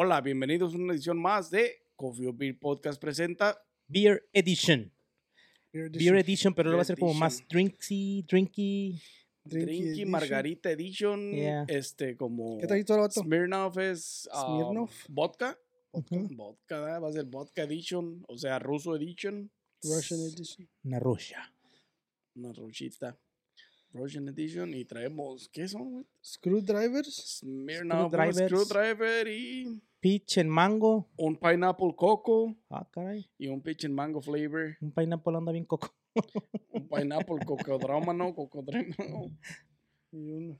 Hola, bienvenidos a una edición más de Coffee or Beer Podcast presenta Beer Edition. Beer Beer Edition, pero lo va a ser como más drinksy, drinky. Drinky, Edition. Margarita Edition, Yeah. este como ¿Qué trajiste vato? Smirnoff es ah, Smirnoff. vodka, vodka, ¿verdad? va a ser vodka edition, o sea, ruso edition, Russian Edition. Una Russia. una ruchita. Russian edition y traemos, ¿qué son? güey? Screwdrivers. Smirnoff, Screwdrivers. screwdriver y Peach and mango. un pineapple coco Ah, caray. y un peach and mango flavor, Un pineapple anda bien coco. un pineapple cocodrámano, cocodrámano. Y un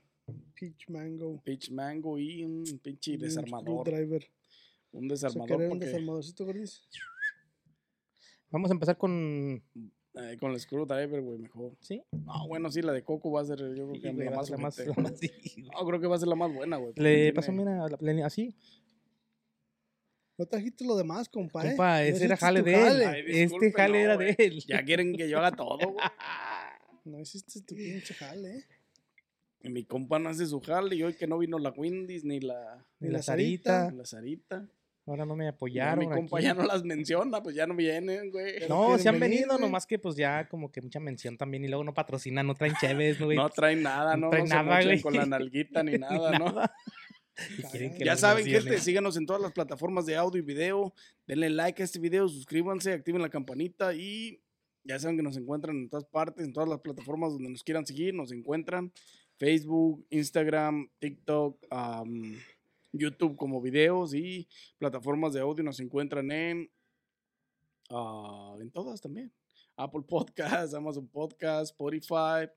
peach mango. Peach Mango y un pinche y un desarmador. Screwdriver. Un O sea, desarmador querer un porque, desarmadorcito, gordis. Vamos a empezar con. eh, con el screwdriver, güey, mejor. ¿Sí? Ah, bueno, sí, la de Coco va a ser, yo creo Sí, que güey, la va a más, ser la más, la más- sí. No, creo que va a ser la más buena, güey. porque Le tiene- pasó, mira, la- la- así. No trajiste lo demás, compa, ¿eh? Compa, No ese era jale de él. jale. Ay, Este jale no, era de él. Ya quieren que yo haga todo, güey. No hiciste tu pinche jale, ¿eh? Y mi compa no hace su jale y hoy que no vino la Wendy's ni la, Ni Ni la la Sarita. Sarita. la Sarita. Ahora no me Ya apoyaron. mi compa aquí. ya no las menciona, pues ya no vienen, güey. No, se han venir, venido, nomás que pues ya como que mucha mención también y luego no patrocinan, no traen chéves, ¿no, güey? No traen nada, No no, traen no nada, güey. con la nalguita ni Ni nada, ¿no? nada. Y quieren que Ya saben, gente, síganos en todas las plataformas de audio y video. Denle like a este video, suscríbanse, activen la campanita y ya saben que nos encuentran en todas partes, en todas las plataformas donde nos quieran seguir, nos encuentran. Facebook, Instagram, TikTok, YouTube como videos y plataformas de audio nos encuentran en, ah, en todas también. Apple Podcasts, Amazon Podcasts, Spotify,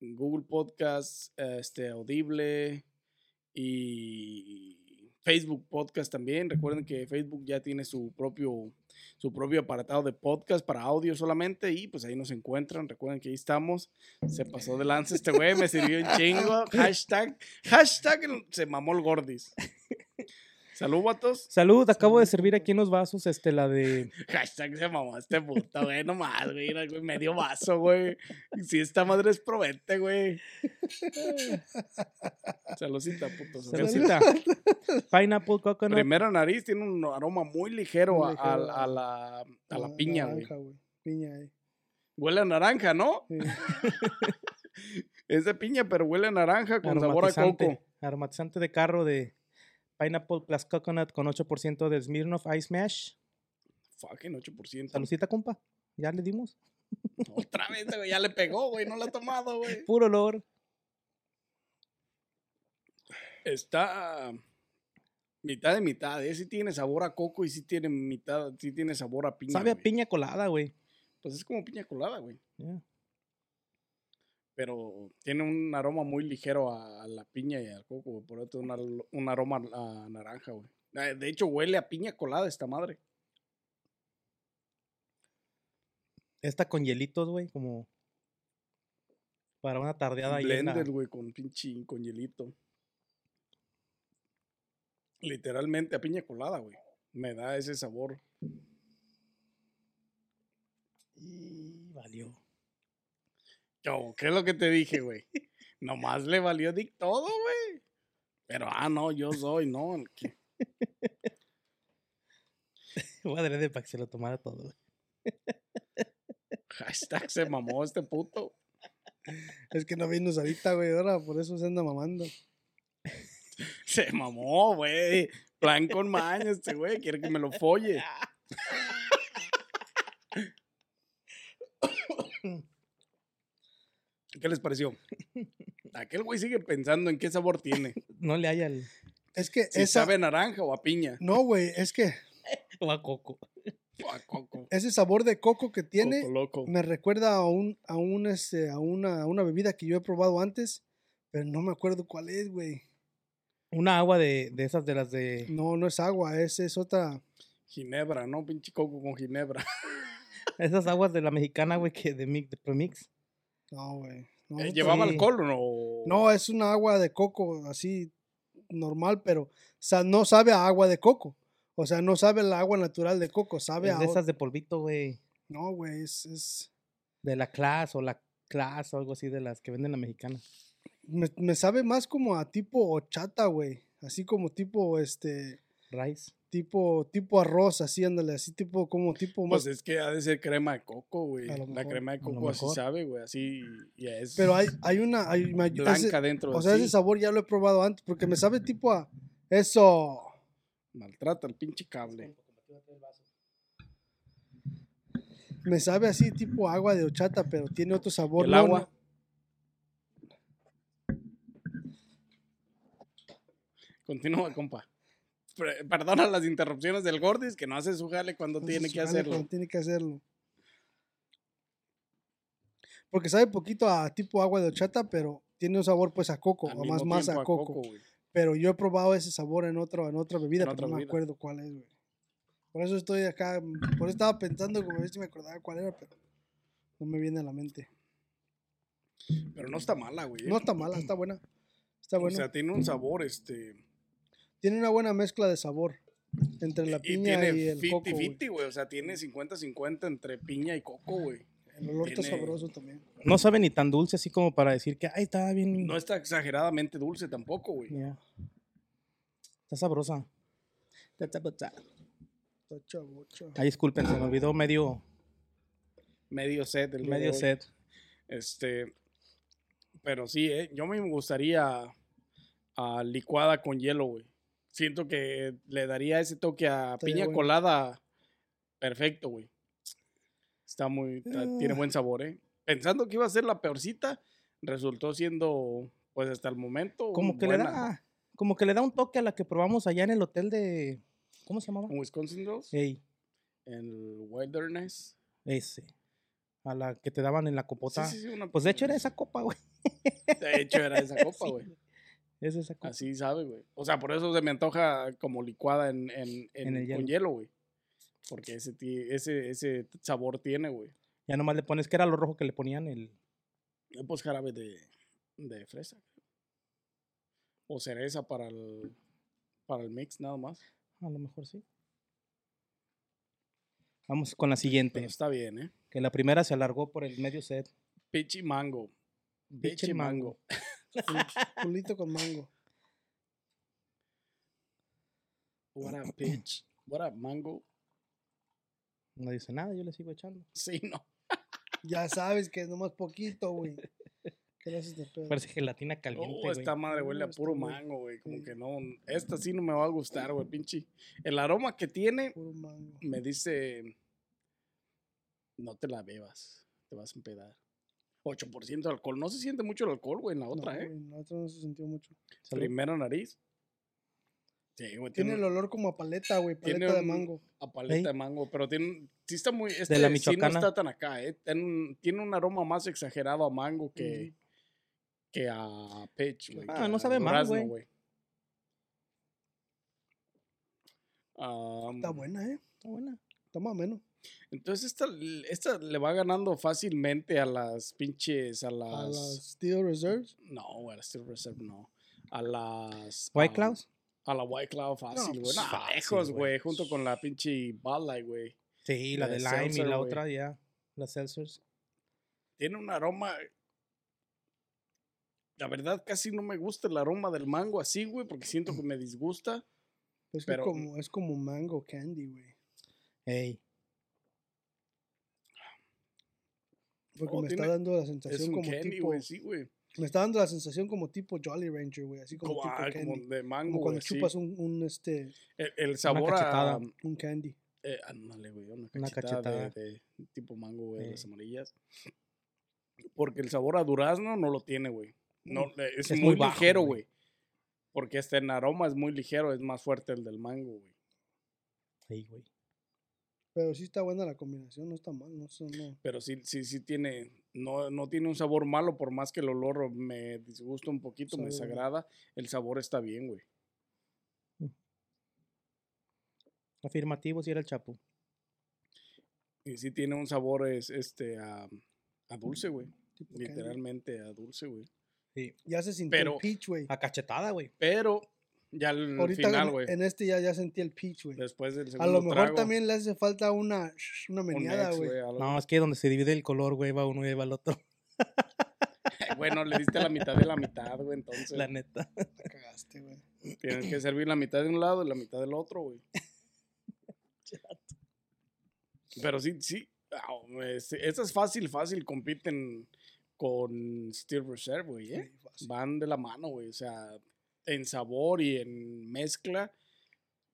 Google Podcasts, este, Audible y Facebook Podcast también. Recuerden que Facebook ya tiene su propio su propio apartado de podcast para audio solamente y pues ahí nos encuentran. Recuerden que ahí estamos. Se pasó de lance este güey, me sirvió un chingo. Hashtag, hashtag se mamó el gordis. Salud, vatos. Salud, acabo de servir aquí en los vasos, este, la de... Hashtag se mamó este puto, güey. No más, güey. Medio vaso, güey. Si esta madre es probete, güey. Saludcita, puto. Saludcita. Pineapple coconut. Primera nariz tiene un aroma muy ligero, Muy a- ligero a, a la, a la Ah, piña, güey. naranja, güey. Piña, eh. Huele a naranja, ¿no? Sí. Es de piña, pero huele a naranja con sabor a coco. Aromatizante de carro de Pineapple plus coconut con 8% de Smirnoff Ice Mash. Fucking 8%. Saludcita, compa. Ya le dimos. Otra vez, güey. Ya le pegó, güey. No la ha tomado, güey. Puro olor. Está mitad de mitad. ¿eh? Sí tiene sabor a coco y sí tiene mitad, sí tiene sabor a piña. Sabe a güey. piña colada, güey. Pues es como piña colada, güey. Yeah. Pero tiene un aroma muy ligero a, a la piña y al coco, güey. Por otro, un, un aroma a naranja, güey. Eh, De hecho, huele a piña colada esta madre. Esta con hielitos, güey, como para una tardeada la- Blender, güey, con pinche con hielito. Literalmente a piña colada, güey. Me da ese sabor. Y valió. Yo, ¿qué es lo que te dije, güey? Nomás le valió Dick todo, güey. Pero, ah, no, yo soy, ¿no? El que- Voy a adrede para que se lo tomara todo, güey. Hashtag se mamó este puto. Es que no vino ahorita, güey, ahora por eso se anda mamando. Se mamó, güey. Plan con maña este güey. Quiere que me lo folle. ¿Qué les pareció? Aquel güey sigue pensando en qué sabor tiene. No le haya el... Es que Si esa... sabe a naranja o a piña. No, güey, es que O a coco. O a coco. ese sabor de coco que tiene Coco loco. me recuerda a un, a un este, a una, a una bebida que yo he probado antes, pero no me acuerdo cuál es, güey. Una agua de, de esas de las de. No, no es agua, es, es otra. Ginebra, ¿no? Pinche coco con ginebra. Esas aguas de la mexicana, güey, que de, mix, de premix. No, güey. No, Eh, ¿Llevaba sí. alcohol o no? No, es una agua de coco así normal, pero o sea, no sabe a agua de coco. O sea, no sabe el agua natural de coco, sabe Es a... de esas de polvito, güey. No, güey, es, es... De la clase o la clase o algo así de las que venden la mexicana. Me, me sabe más como a tipo horchata, güey. Así como tipo, este, Rice. tipo, tipo arroz, así, ándale, así tipo, como tipo más... Pues es que ha de ser crema de coco, güey. La crema de coco así sabe, güey. Así ya es pero hay, hay una... Hay, me- ese- blanca dentro o sea, sí. ese sabor ya lo he probado antes, porque me sabe tipo a... Eso... Maltrata el pinche cable. Me sabe así tipo agua de horchata, pero tiene otro sabor. ¿El no, agua? Continúa, compa. Perdona las interrupciones del Gordis, que no hace su jale cuando tiene que hacerlo. cuando Tiene que hacerlo. Porque sabe poquito a tipo agua de horchata, pero tiene un sabor pues a coco, o más, más a coco. pero yo he probado ese sabor en otra, en otra bebida, En pero otra no me acuerdo cuál es, güey. Por eso estoy acá, por eso estaba pensando como si me acordaba cuál era, pero no me viene a la mente. Pero no está mala, güey. ¿eh? No está mala, está buena. Está O buena. sea, tiene un sabor, este. Tiene una buena mezcla de sabor entre la Y piña tiene y, el coco, güey. 50-50, güey. O sea, tiene 50-50 entre piña y coco, güey. El olor está sabroso también. No sabe ni tan dulce así como para decir que, ay, está bien. No está exageradamente dulce tampoco, güey. Está sabrosa. Está chavocha. Ay, disculpen, se me olvidó medio, Medio set el medio set. Este. Pero sí, ¿eh? Yo me gustaría a licuada con hielo, güey. Siento que le daría ese toque a piña bueno. colada perfecto, güey. Está muy. Tiene Ah. buen sabor, ¿eh? Pensando que iba a ser la peorcita, resultó siendo, pues hasta el momento. Como que le da, como que le da un toque a la que probamos allá en el hotel de, ¿cómo se llamaba? En Wisconsin Dells, Ey, en el Wilderness. ese. A la que te daban en la Sí, copota. sí, sí, una- Pues de hecho era esa copa, güey. De hecho, era esa copa, Sí, güey. Es esa copa. Así sabe, güey. O sea, por eso se me antoja como licuada en, en, En el en- con hielo, güey. Porque ese, ese, ese sabor tiene, güey. Ya nomás le pones que era lo rojo que le ponían el. Eh, Pues jarabe de, de fresa. O cereza para el, para el mix, nada más. A lo mejor sí. Vamos con la siguiente. Pero está bien, ¿eh? Que la primera se alargó por el medio set. Pichi mango. Pichi Pichi mango. Pulito con mango. What a pitch. What a mango. No dice nada, yo le sigo echando. Sí, no. Ya sabes que es nomás poquito, güey. ¿Qué le haces de pedo? Parece gelatina caliente. Oh, güey. esta madre huele a puro mango, güey. Como sí. que no. Esta sí no me va a gustar, güey, pinche. El aroma que tiene Puro mango. me dice. No te la bebas. Te vas a empedar. 8% de alcohol. No se siente mucho el alcohol, güey, en la otra, no, ¿eh? en la otra no se sintió mucho. Salud. Primera nariz. Sí, güey. Tiene Tiene, el olor como a paleta, güey. tiene Paleta de mango. a paleta de mango, pero tiene. Sí está muy. Este la sí no michoacana. está tan acá, ¿eh? Tiene un, tiene un aroma más exagerado a mango que. Que a peach, güey. Ah, no sabe mal, güey. Am, Está buena, ¿eh? Está buena. Está más o menos. Entonces esta, esta le va ganando fácilmente a las pinches, a las... A las Steel Reserves. No, güey, a las Steel Reserve no. A las... White Claws. A la White Cloud fácil, güey. pues, No, lejos, güey. Junto con la pinche Bud Light, güey. Sí, la la de lime y la otra ya. Las seltzers. Tiene un aroma... La verdad casi no me gusta el aroma del mango así, güey, porque siento que me disgusta. Es, que Pero- como, es como mango candy, güey. Ey. Porque Oh, me tiene- está dando la Es sensación un como candy, tipo. güey, sí, güey. Me está dando la sensación como tipo Jolly Rancher, güey. Así como, Como, tipo ah, candy. como de mango, Como cuando sí. chupas un, un, este, El, el sabor a... cachetada. un candy. Eh, ándale, güey, una Una cachetada, cachetada. De, de tipo mango, güey, de las Eh. amarillas. Porque el sabor a durazno no lo tiene, güey. No, Mm. eh, es, Es muy, muy bajo, ligero, güey. Porque este en aroma es muy ligero, es más fuerte el del mango, güey. Ey, güey. Pero sí está buena la combinación, no está mal, no, no. Pero sí, sí, sí tiene, no, no tiene un sabor malo, por más que el olor me disgusta un poquito, me desagrada, el sabor está bien, güey. Mm. Afirmativo si era el chapo. Y sí tiene un sabor es, este, a, a dulce, güey. Literalmente a dulce, güey. Sí. Ya se sintió Pero, el peach, güey. A cachetada, güey. Pero ya al Ahorita final, en- güey. en este ya, ya sentí el peach, güey. Después del A segundo lo mejor trago, también le hace falta una, una un meneada, güey. No, es que donde se divide el color, güey, va uno y va el otro. Bueno, le diste la mitad de la mitad, güey. Entonces La neta. La cagaste, güey. tienes que servir la mitad de un lado y la mitad del otro, güey. Pero sí, sí. ah, es- Esta es fácil, fácil. Compiten con Steel Reserve, güey. ¿eh? Sí, fácil. Van de la mano, güey. O sea, en sabor y en mezcla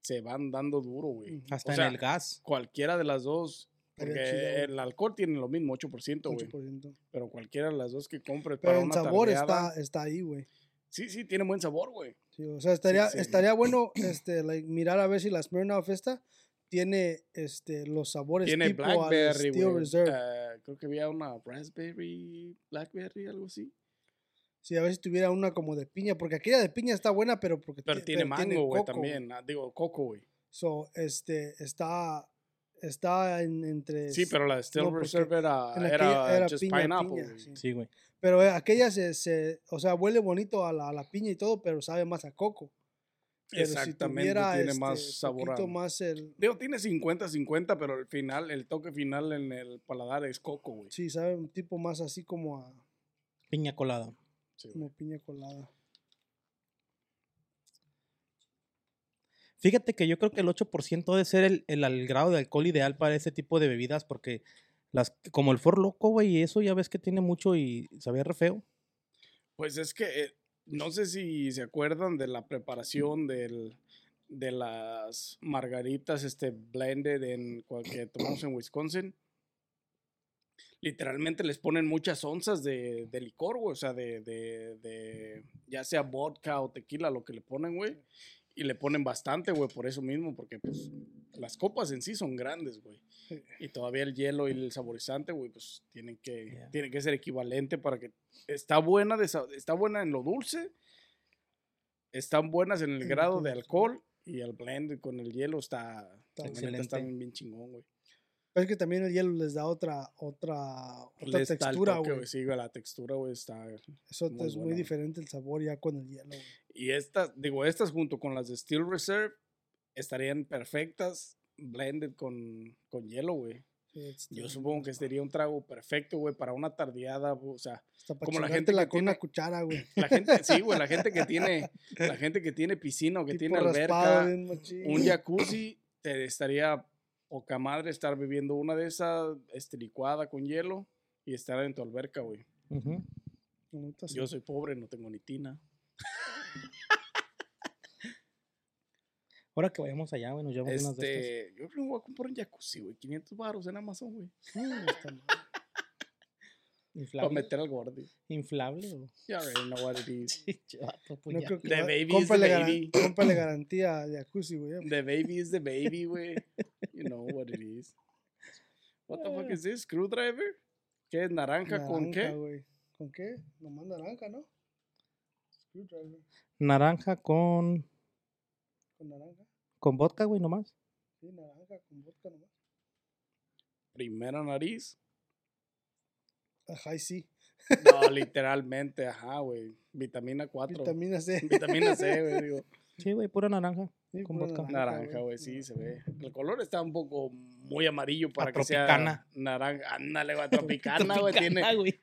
se van dando duro, güey. Hasta O sea, en el gas. Cualquiera de las dos. Porque el alcohol tiene lo mismo, 8%, güey. 8%. Pero cualquiera de las dos que compres Pero para en una sabor tardeada- está, está ahí, güey. Sí, sí, tiene buen sabor, güey. Sí, o sea, estaría, sí. estaría bueno este, like, mirar a ver si la Smirnoff esta tiene este, los sabores Tiene tipo al Blackberry, Steel güey. Reserve. Eh, creo que había una Raspberry, Blackberry, algo así. Sí, a ver si tuviera una como de piña, porque aquella de piña está buena, pero porque Pero ti- tiene mango, güey, también. ah, Digo, coco, güey. So, este, está, está en- entre... Sí, pero la de Steel no, Reserve era, en era, aquella era just piña, pineapple, piña, güey. sí. Sí, güey. Pero eh, aquella se, se, o sea, huele bonito a la, a la piña y todo, pero sabe más a coco. Pero si Exactamente, tuviera, tiene este, más sabor más el... Digo, tiene 50-50, pero el final, el toque final en el paladar es coco, güey. Sí, sabe un tipo más así como a Piña colada. Sí, güey. como piña colada. Fíjate que yo creo que el 8% debe ser el, el, grado de alcohol ideal para ese tipo de bebidas, porque las como el For Loco, güey, y eso ya ves que tiene mucho y sabía re feo. Pues es que eh, no sé si se acuerdan de la preparación del, de las margaritas este, blended en cual que tomamos en Wisconsin. Literalmente les ponen muchas onzas de, de licor, güey. O sea, de, de, de ya sea vodka o tequila, lo que le ponen, güey. Y le ponen bastante, güey, por eso mismo, porque pues las copas en sí son grandes, güey. Y todavía el hielo y el saborizante, güey, pues tienen que, Yeah. tienen que ser equivalente para que... Está buena, de, está buena en lo dulce, están buenas en el grado de alcohol y el blend con el hielo está... excelente. Está bien chingón, güey. Pero es que también el hielo les da otra, otra, otra Les textura, güey. Sí, güey, la textura, güey, está... Eso muy es muy diferente el sabor ya con el hielo, güey. Y estas, digo, estas junto con las de Steel Reserve estarían perfectas blended con, con hielo, güey. Sí, Yo supongo que sería un trago perfecto, güey, para una tardeada, o sea, como la gente que con una cuchara, güey. la gente, sí, güey, la gente que tiene, la gente que tiene piscina o que Tipo tiene alberca, un jacuzzi, te estaría poca madre estar bebiendo una de esas, este, licuada con hielo y estar en tu alberca, güey. Yo soy pobre, no tengo ni tina. Ahora que vayamos allá, güey, nos llevamos unas de estas. Este, yo creo que me voy a comprar un jacuzzi, güey, 500 baros en Amazon, güey, está mal. para Inflable. meter al gordi. Inflable. o- You already know what it is. No creo que The va- baby is the baby. cómprale garantía de jacuzzi, güey. The baby is the baby, güey. You know what it is. What the fuck is this? Screwdriver? ¿Qué es naranja, con qué? güey. ¿Con qué? Nomás naranja, ¿no? Screwdriver Naranja con, con naranja. con vodka, güey, nomás. Sí, naranja con vodka nomás. Primera nariz. Ajá, y sí. No, literalmente, ajá, güey. Vitamina 4. Vitamina C. Vitamina C, güey. Digo, Sí, güey, pura naranja. Sí, con pura vodka. naranja, güey, sí, se ve. El color está un poco muy amarillo para A que sea tropicana. naranja. Ándale, güey, tropicana, güey. Tiene, Tropicana, güey.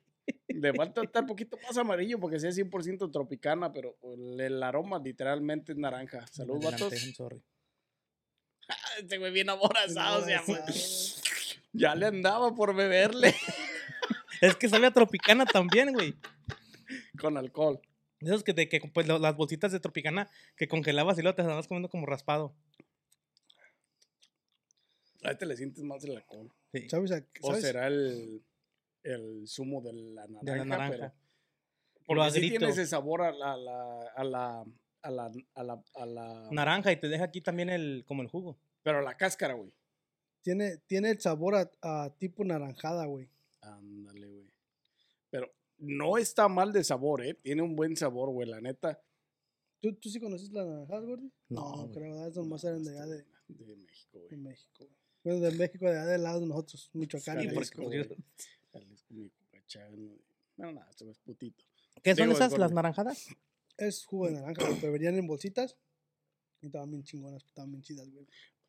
le falta estar un poquito más amarillo porque sea 100% tropicana, pero el, aroma literalmente es naranja. Salud, Adelante, vatos. Sorry. Este güey bien aborazado, se llama. Ya le andaba por beberle Es que sabe a tropicana también, güey. con alcohol. De Esos que, te, que pues, lo- las bolsitas de tropicana que congelabas y luego te estabas comiendo como raspado. A este le sientes más el alcohol. Sí. ¿Sabes? a- O sabes? será el, el zumo de la naranja. De la naranja. Pero, Lo porque sí tiene ese sabor a la, a la, a la, a la, a la, a la- Naranja y te deja aquí también el, como el jugo. pero la cáscara, güey. Tiene, tiene el sabor a, a tipo naranjada, güey. Ándale, güey. Pero no está mal de sabor, ¿eh? Tiene un buen sabor, güey, la neta. ¿Tú, ¿Tú sí conoces las naranjadas, Gordy? No, güey. creo, ¿verdad? Esas nomás eran de allá de, De México, de güey. México. güey. Bueno, de México, de allá del lado de nosotros, Michoacán. Sí, Jalisco, güey. Jalisco, Michoacán. Bueno, nada, güey es putito. ¿Qué son Digo, esas, las naranjadas? Es jugo de naranja, pero venían en bolsitas. Y estaban bien chingonas, estaban bien chidas, güey.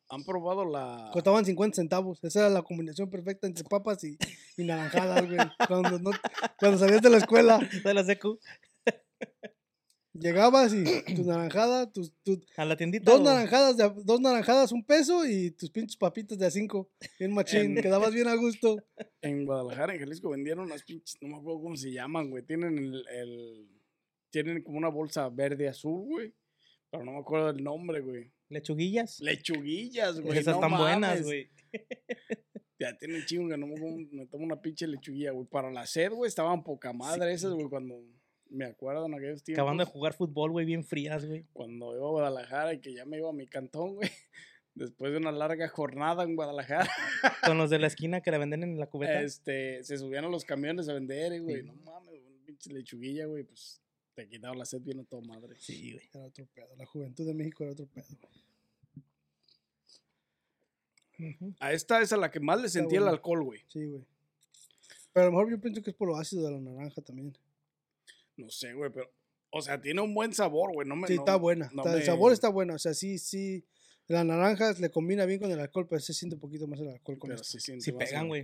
¿Han probado la. Costaban 50 centavos. Esa era la combinación perfecta entre papas y, y naranjadas, güey. Cuando, no- cuando salías de la escuela, De la secu. llegabas y tu naranjada, tus, tu- A la tiendita. dos o- naranjadas, de, dos naranjadas, un peso y tus pinches papitas de a cinco. Bien machín, quedabas bien a gusto. En Guadalajara, en Jalisco, vendieron unas pinches. No me acuerdo cómo se llaman, güey. Tienen el. el- tienen como una bolsa verde azul, güey. Pero no me acuerdo del nombre, güey. Lechuguillas. Lechuguillas, güey. Esas no están buenas, mames. güey. Ya tiene chingo que no me, tomo una pinche lechuguilla, güey. Para la sed, güey, estaban poca madre esas, güey, cuando me acuerdo en aquellos tiempos. Acabando de jugar fútbol, güey, bien frías, güey. Cuando iba a Guadalajara y que ya me iba a mi cantón, güey. Después de una larga jornada en Guadalajara, Con los de la esquina que la venden en la cubeta. este, se subían a los camiones a vender, güey. Sí. No mames, una pinche lechuguilla, güey, pues te quitaba la sed bien a toda madre. Sí, güey. Era otro pedo. La juventud de México era otro pedo. Ujú. A esta es a la que más le Está sentía el alcohol, güey. Sí, güey. Pero a lo mejor yo pienso que es por lo ácido de la naranja también. No sé, güey, pero. O sea, tiene un buen sabor, güey. No me, Sí, no- está buena. no está- El sabor está bueno. O sea, sí, sí. La naranja le combina bien con el alcohol, pero se siente un poquito más el alcohol con Pero esto. sí, siente Sí más pegan, güey.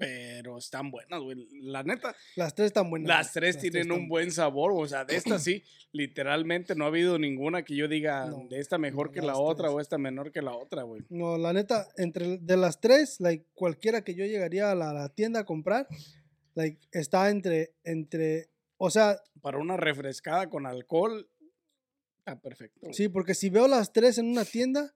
Pero están buenas, güey. La neta, Las tres están buenas. las tres Las tienen un buen sabor. O sea, de estas sí, literalmente no ha habido ninguna que yo diga No, de esta mejor no, que la otra tres. o esta menor que la otra, güey. No, la neta, entre de las tres, like, cualquiera que yo llegaría a la, la tienda a comprar, like, está entre, entre, o sea, Para una refrescada con alcohol, está perfecto. güey. sí, porque si veo las tres en una tienda,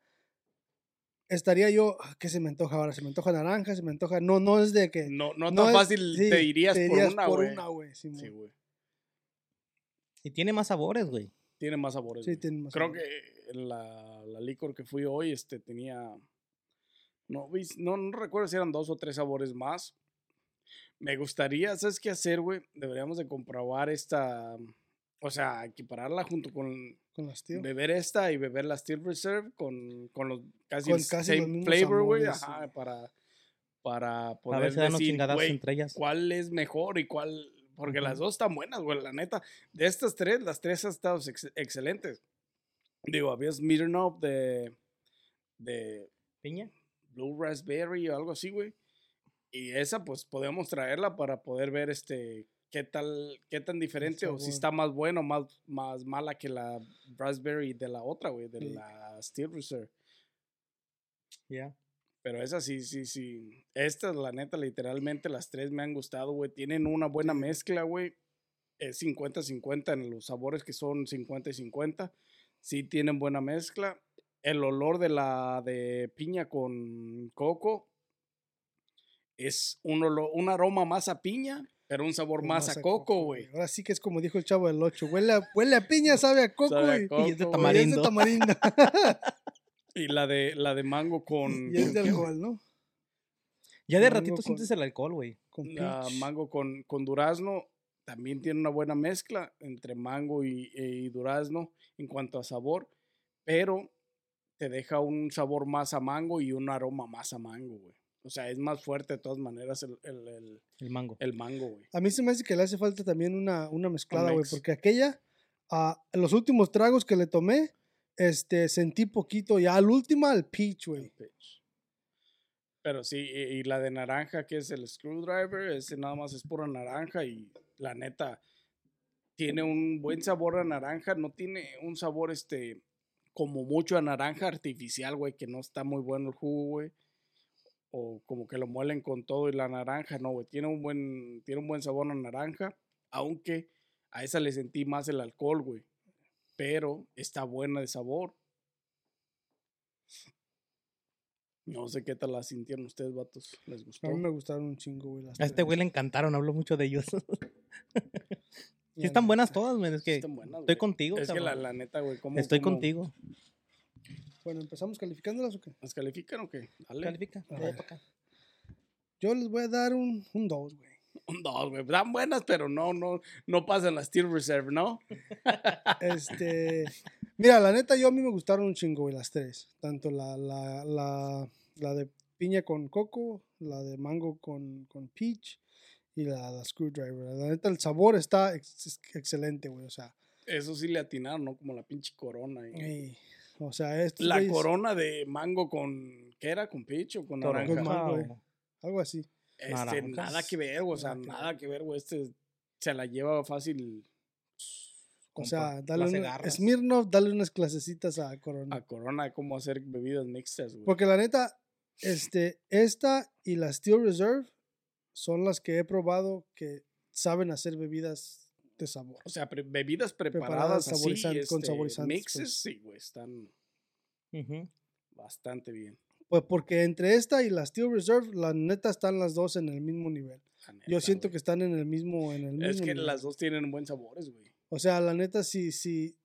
estaría yo, "Ah, ¿qué se me antoja ahora? Se me antoja naranja, se me antoja, no, no es de que, No, no, no tan es- fácil sí, te irías, por una, por güey. una, güey. Sí, Sí. Y tiene más sabores, güey. Tiene más sabores. Sí, güey. tiene más Creo que la, la licor que fui hoy este, tenía. No, no, no recuerdo si eran dos o tres sabores más. Me gustaría, ¿sabes qué hacer, güey? Deberíamos de comprobar esta. O sea, equipararla junto con con las tío. beber esta y beber la Steel Reserve con, con los casi, Con casi los same mismos flavor, güey. Ajá, para, para A poder unos decir, entre ellas. cuál es mejor y cuál. Porque las dos están buenas, güey, la neta. De estas tres, las tres han estado ex- excelentes. Digo, había Smirnoff de, de Piña. Blue Raspberry o algo así, güey. Y esa, pues, podemos traerla para poder ver este qué tal, qué tan diferente o si está más bueno o más, más mala que la Raspberry de la otra, güey, de Sí. la Steel Reserve. Ya. Pero esa sí, sí, sí. Estas, la neta, literalmente las tres me han gustado, güey. Tienen una buena mezcla, güey. Es 50-50 en los sabores que son 50 y 50. Sí tienen buena mezcla. El olor de la de piña con coco es un, olor- un aroma más a piña, pero un sabor más, a coco, güey. Ahora sí que es como dijo el chavo del 8. Huele a, huele a piña, sabe a coco Sabe a y, coco, y es de güey. y es de tamarindo. tamarindo. Y la de, la de mango con... y es de ¿qué, güey? alcohol, ¿no? Ya de Mango ratito con- sientes el alcohol, güey. Con la mango con, con durazno también tiene una buena mezcla entre mango y, y durazno en cuanto a sabor, pero te deja un sabor más a mango y un aroma más a mango, güey. O sea, es más fuerte de todas maneras el, el, el- El mango. el mango, güey. A mí se me hace que le hace falta también una, una mezclada, güey, porque aquella, en los últimos tragos que le tomé, este, sentí poquito, ya al último, el peach, güey. Pero sí, y, y la de naranja, que es el screwdriver, ese nada más es pura naranja y la neta tiene un buen sabor a naranja, no tiene un sabor este como mucho a naranja artificial, güey, que no está muy bueno el jugo, güey. O como que lo muelen con todo y la naranja, no, güey, tiene un buen tiene un buen sabor a naranja, aunque a esa le sentí más el alcohol, güey. Pero está buena de sabor. No sé qué tal la sintieron ustedes, vatos. ¿Les gustó? A mí me gustaron un chingo, güey. las A este güey le encantaron, hablo mucho de ellos. Sí están buenas todas, güey. Es que Están buenas, estoy güey. contigo, Es que la, neta, güey, ¿cómo, Estoy cómo- contigo. Bueno, ¿empezamos calificándolas o qué? ¿Las califican o qué? Dale. Califica. A ver. acá. Yo les voy a dar un 2, güey. Un dos, güey. Están buenas, pero no, no, no pasan las Steel Reserve, ¿no? Este, mira, la neta, yo a mí me gustaron un chingo, güey, las tres. Tanto la, la, la, la de piña con coco, la de mango con, con peach y la, la screwdriver. La neta, el sabor está ex- ex- excelente, güey. O sea, Eso sí le atinaron, ¿no? Como la pinche corona. y- o sea, estos La güeyes- corona de mango con. ¿Qué era? ¿Con peach o con naranja? Con mango, güey. o- algo así. Este, Naranjas. nada que ver, güey, o sea, Nada que nada que ver, güey. Este se la lleva fácil. O sea, dale. Smirnoff, dale unas clasecitas a Corona. a Corona, cómo hacer bebidas mixtas, güey. Porque la neta, este, esta y la Steel Reserve son las que he probado que saben hacer bebidas de sabor. O sea, pre- bebidas Preparadas, preparadas así, con este, saborizantes, mixes, pues. sí, güey, están bastante bien. Pues porque entre esta y la Steel Reserve, la neta están las dos en el mismo nivel. Yo siento güey. que están en el mismo, en el mismo Es que nivel. las dos tienen buen sabores, güey. O sea, la neta, sí, sí.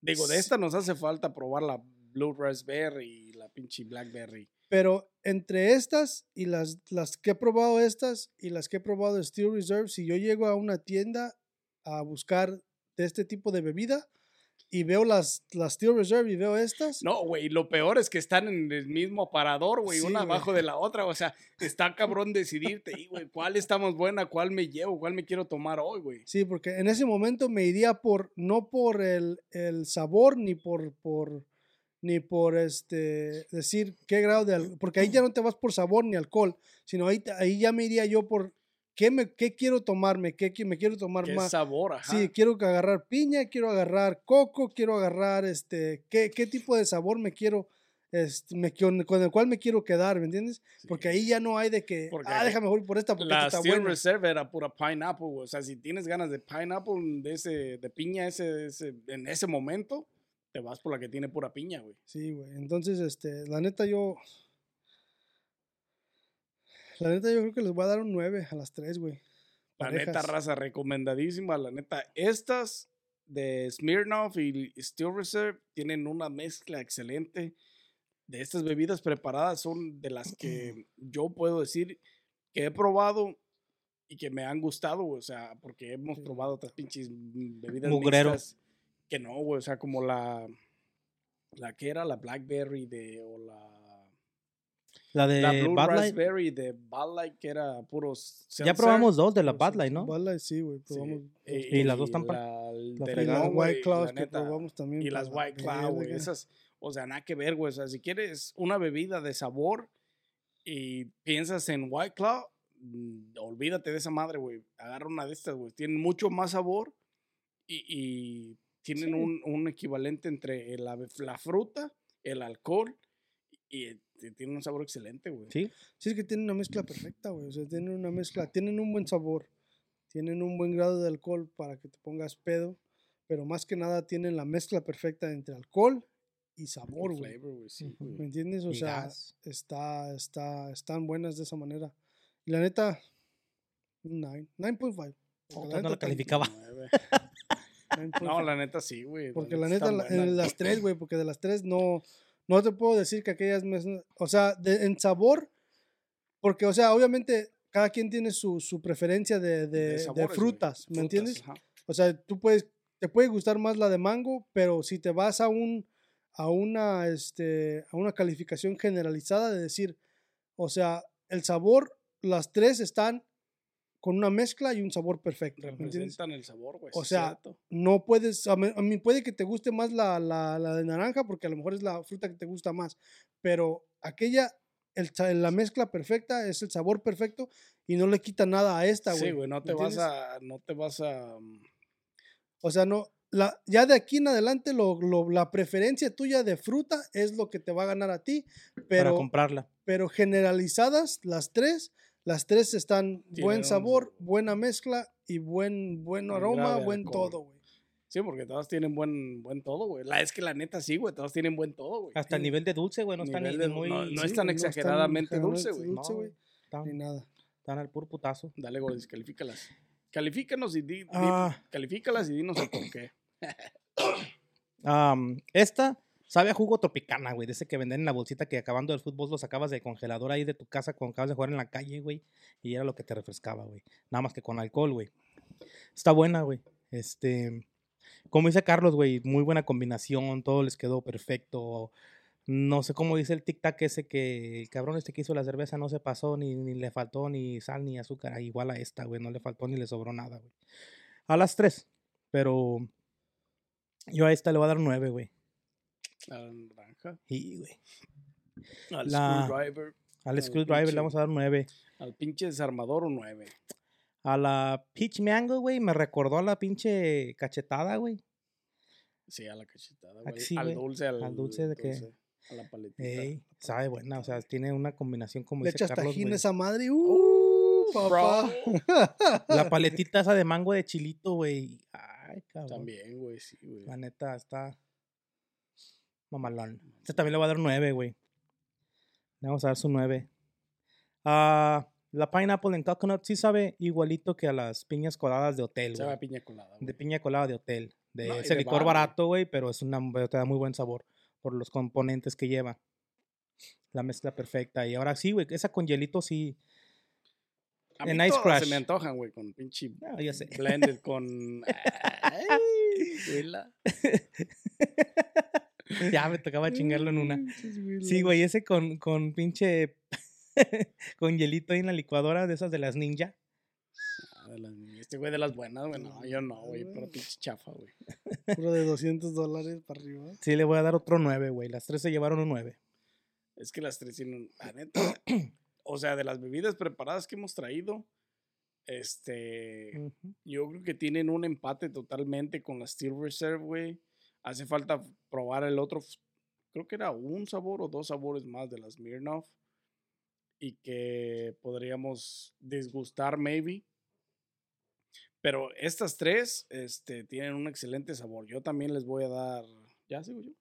Digo, de Sí. esta nos hace falta probar la Blue Raspberry y la pinche Blackberry. Pero entre estas y las, las que he probado estas y las que he probado de Steel Reserve, si yo llego a una tienda a buscar de este tipo de bebida y veo las, las Steel Reserve y veo estas, No, güey, lo peor es que están en el mismo aparador, güey, Sí, una abajo de la otra. O sea, está cabrón decidirte, güey, cuál está más buena, cuál me llevo, cuál me quiero tomar hoy, güey. sí, porque en ese momento me iría por, no por el, el sabor ni por, por, ni por este, decir qué grado de, porque ahí ya no te vas por sabor ni alcohol, sino ahí, ahí ya me iría yo por qué, me, qué quiero tomarme, qué, qui- me quiero tomar Qué más. sabor, ajá. Sí, quiero agarrar piña, quiero agarrar coco, quiero agarrar este, qué, qué tipo de sabor me quiero, este, me, con, el cual me quiero quedar, ¿me entiendes? Sí. Porque ahí ya no hay de que, Porque ah, déjame ir por esta porque La esta está buena. Reserve era pura pineapple, güey. O sea, si tienes ganas de pineapple, de ese, de piña ese, ese- en ese momento, te vas por la que tiene pura piña, güey. Sí, güey. Entonces, este, la neta yo, la neta yo creo que les voy a dar un 9 a las 3, güey. La neta, raza, recomendadísima. La neta, estas de Smirnoff y Steel Reserve tienen una mezcla excelente. De estas bebidas preparadas son de las que yo puedo decir que he probado y que me han gustado, güey, O sea, porque hemos probado otras pinches bebidas Mugrero. mixtas que no, güey. O sea, como la, la que era la Blackberry de, o la, La de la Blue Light. Raspberry de Bud Light, que era puros. Ya probamos dos de la Bud Light, ¿no? Bud Light, sí, güey. Sí, probamos eh, Y las dos están la- la y güey, White Claws la que probamos también. Y las la White Claw, güey. Esas, o sea, nada que ver, güey. O sea, si quieres una bebida de sabor y piensas en White Claw, mm, olvídate de esa madre, güey. Agarra una de estas, güey. Tienen mucho más sabor y, y tienen Sí. un, un equivalente entre la, la fruta, el alcohol y, y tienen un sabor excelente, güey. Sí. Sí, es que tienen una mezcla perfecta, güey. O sea, tienen una mezcla, tienen un buen sabor, tienen un buen grado de alcohol para que te pongas pedo, pero más que nada tienen la mezcla perfecta entre alcohol y sabor, güey. sí. ¿Me entiendes? O Y sea, gas. está, está, están buenas de esa manera. Y la neta, un 9, 9.5. porque Otra no la calificaba. Nueve. 9.5. No, la neta sí, güey. Porque la neta, la- en las tres, güey, porque de las tres no, no te puedo decir que aquellas, o sea, de- en sabor, porque, o sea, obviamente cada quien tiene su, su preferencia de, de- de sabores, güey, frutas, ¿me frutas, entiendes? ajá. O sea, tú puedes, te puede gustar más la de mango, pero si te vas a un, a una, este, a una calificación generalizada de decir, o sea, el sabor, las tres están con una mezcla y un sabor perfecto. Representan el sabor, güey. O sea, cierto. no puedes, a mí, a mí puede que te guste más la, la, la de naranja porque a lo mejor es la fruta que te gusta más, pero aquella, el, la mezcla perfecta es el sabor perfecto y no le quita nada a esta, güey. Sí, güey, no ¿me te vas a, no te vas a, mm, O sea, no, la, ya de aquí en adelante lo, lo- la preferencia tuya de fruta es lo que te va a ganar a ti, para pero, comprarla. pero generalizadas las tres, las tres están Tienen buen un- sabor, buena mezcla y buen, buen aroma, buen alcohol. todo, güey. sí, porque todas tienen buen, buen todo, güey. La es que la neta sí, güey, todas tienen buen todo, güey. Hasta el nivel de dulce, güey, no está ni, Nivel de- muy... no- no Sí, es tan exageradamente tan dulce, güey. dulce, No, güey, están, Ni nada. están al puro putazo. Dale, güey, descalifícalas. Califícanos y di, di- Ah. califícalas y dinos el por qué. Am, esta Sabe a jugo tropicana, güey. De ese que venden en la bolsita que acabando el fútbol lo sacabas de congelador ahí de tu casa cuando acabas de jugar en la calle, güey. Y era lo que te refrescaba, güey. Nada más que con alcohol, güey. Está buena, güey. Este. Como dice Carlos, güey, muy buena combinación. Todo les quedó perfecto. No sé cómo dice el tic-tac ese que el cabrón este que hizo la cerveza no se pasó, ni, ni le faltó ni sal ni azúcar. Ah, Igual a esta, güey. No le faltó ni le sobró nada, güey. A las tres. Pero yo a esta le voy a dar nueve, güey. A la naranja. Y, güey. Al La- screwdriver. Al Al Screwdriver le pinche- vamos a dar nueve. Al pinche desarmador un 9. A la Peach Mango, güey, me recordó a la pinche cachetada, güey. Sí, a la cachetada, Ah, güey. sí, al dulce, al, Al dulce de que- A la paletita. Ey, sabe buena, o sea, tiene una combinación como Le dice echas Carlos, tajín güey. a esa madre. ¡Uh, papá! La paletita esa de mango de chilito, güey. Ay, cabrón. También, güey, sí, güey. La neta está mamalón. Este también le voy a dar nueve, güey. Le vamos a dar su nueve. Ah, la pineapple en coconut sí sabe igualito que a las piñas coladas de hotel, Sabe a güey. piña colada, De güey. piña colada de hotel. De No, y ese de licor bar, güey. barato, güey, pero es una, te da muy buen sabor por los componentes que lleva. La mezcla perfecta. Y ahora sí, güey, esa con hielito sí. A en mí Ice todas se Crush. me antojan, güey, con pinche Ah, ya sé. blended con... Ay, güeyla. ya me tocaba chingarlo en una. Pinches Sí, güey, ese con, con pinche. con hielito ahí en la licuadora de esas de las ninja. Ah, de las- Este güey de las buenas, güey. No, yo no, güey. Pero pinche chafa, güey. Puro de 200 dólares para arriba. Sí, le voy a dar otro 9, güey. Las tres se llevaron un 9. Es que las tres tienen, la neta, o sea, de las bebidas preparadas que hemos traído, este, yo creo que tienen un empate totalmente con la Steel Reserve, güey. Hace falta probar el otro, creo que era un sabor o dos sabores más de la Smirnoff y que podríamos disgustar, maybe. Pero estas tres, este, tienen un excelente sabor. Yo también les voy a dar, ¿ya sigo yo?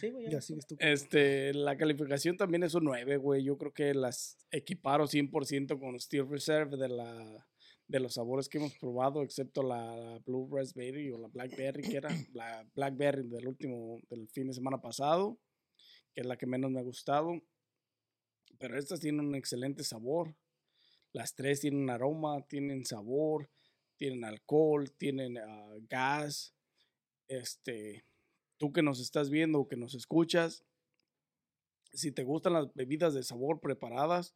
Sí, güey. Ya sigues tú. Este, la calificación también es un 9, güey. Yo creo que las equiparo 100% con Steel Reserve de, la, de los sabores que hemos probado, excepto la Blue Raspberry o la Blackberry, que era la Blackberry del último, del fin de semana pasado, que es la que menos me ha gustado. Pero estas tienen un excelente sabor. Las tres tienen aroma, tienen sabor, tienen alcohol, tienen ah, gas. Este, tú que nos estás viendo o que nos escuchas, si te gustan las bebidas de sabor preparadas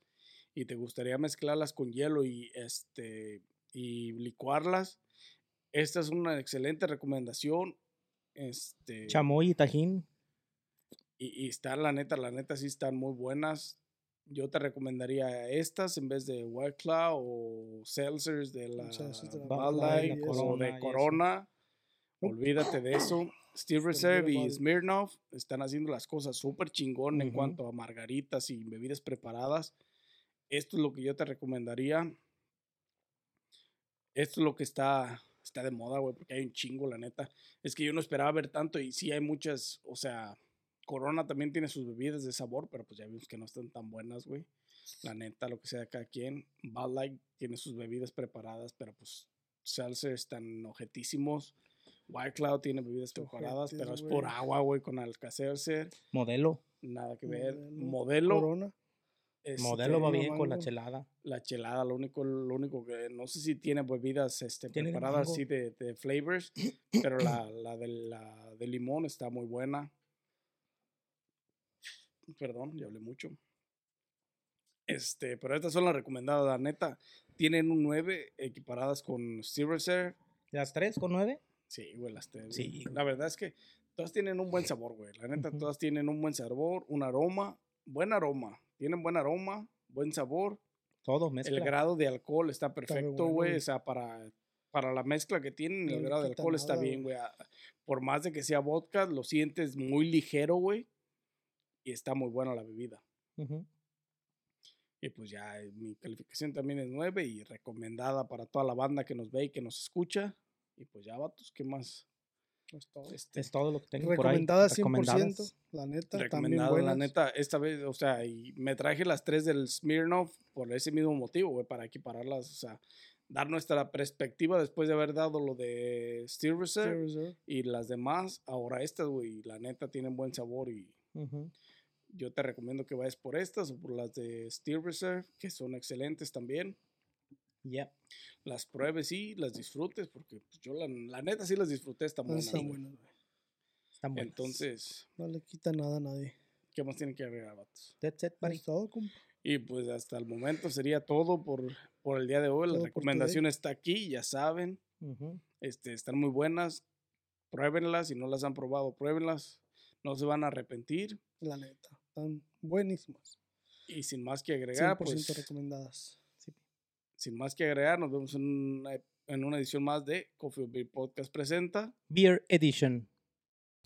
y te gustaría mezclarlas con hielo y este y licuarlas, esta es una excelente recomendación. Este Chamoy y tajín. y, y están, la neta, la neta sí están muy buenas. Yo te recomendaría estas en vez de White Claw o Seltzers de la la o de. Corona. Olvídate de eso. Steel Reserve y. Smirnoff están haciendo las cosas súper chingón en cuanto a margaritas y bebidas preparadas. Esto es lo que yo te recomendaría. Esto es lo que está, está de moda, güey, porque hay un chingo, la neta. Es que yo no esperaba ver tanto y sí hay muchas, o sea, Corona también tiene sus bebidas de sabor, pero pues ya vimos que no están tan buenas, güey. La neta, lo que sea de cada quien. Bud Light tiene sus bebidas preparadas, pero pues Seltzer están ojetísimos. White Cloud tiene bebidas preparadas, Ojetes, pero es por agua, güey, con Alka-Seltzer. Modelo. Nada que ver. Modelo, Modelo. Corona. Modelo va este, bien con la chelada. la chelada, lo único, lo único que no sé si tiene bebidas este, Tiene preparadas así de, de flavors, pero la, la, de, la de limón está muy buena. Perdón, ya hablé mucho. Este, pero estas son las recomendadas, la neta. Tienen un 9 equiparadas con Reserve. ¿Las tres con nueve? Sí, güey, las tres. Sí. La verdad es que todas tienen un buen sabor, güey. La neta, todas tienen un buen sabor, un aroma, buen aroma. Tienen buen aroma, buen sabor. Todo, El mezcla. grado de alcohol está perfecto, güey. O sea, para, para la mezcla que tienen, No el grado de alcohol está bien, güey. Ah, Por más de que sea vodka, lo sientes muy ligero, güey. Y está muy buena la bebida. Y pues ya eh, mi calificación también es 9 y recomendada para toda la banda que nos ve y que nos escucha. Y pues ya, vatos, ¿qué más? Es todo. Este, Es todo lo que tengo por ahí. Recomendada 100%. Recomendadas. La neta, también recomendado, la neta, esta vez, o sea, y me traje las tres del Smirnoff por ese mismo motivo, güey, para equipararlas, o sea, dar nuestra perspectiva después de haber dado lo de Steel Reserve Steel Reserve. y las demás. Ahora estas, güey, la neta tienen buen sabor y Ujú. yo te recomiendo que vayas por estas o por las de Steel Reserve, que son excelentes también. Ya. Las pruebes y las disfrutes, porque pues, yo la, la neta sí las disfruté buenas. Están buenas. Están buenas. Entonces, No le quita nada a nadie. ¿qué más tienen que agregar, vatos? That's it, buddy. Y pues hasta el momento sería todo por, por el día de hoy. La Todo recomendación está aquí, ya saben. Este, están muy buenas. Pruébenlas. Si no las han probado, pruébenlas. No se van a arrepentir. La neta. Están buenísimas. Y sin más que agregar, 100% pues, recomendadas. Sin más que agregar, nos vemos en una, en una edición más de Coffee or Beer Podcast presenta. Beer Edition.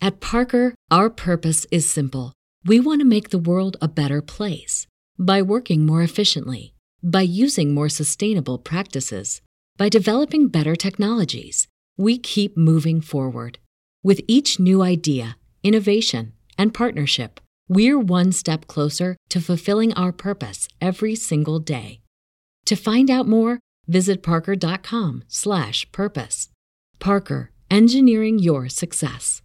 At Parker, our purpose is simple. We want to make the world a better place by working more efficiently, by using more sustainable practices, by developing better technologies. We keep moving forward. With each new idea, innovation, and partnership, we're one step closer to fulfilling our purpose every single day. To find out more, visit parker.com/purpose. Parker, engineering your success.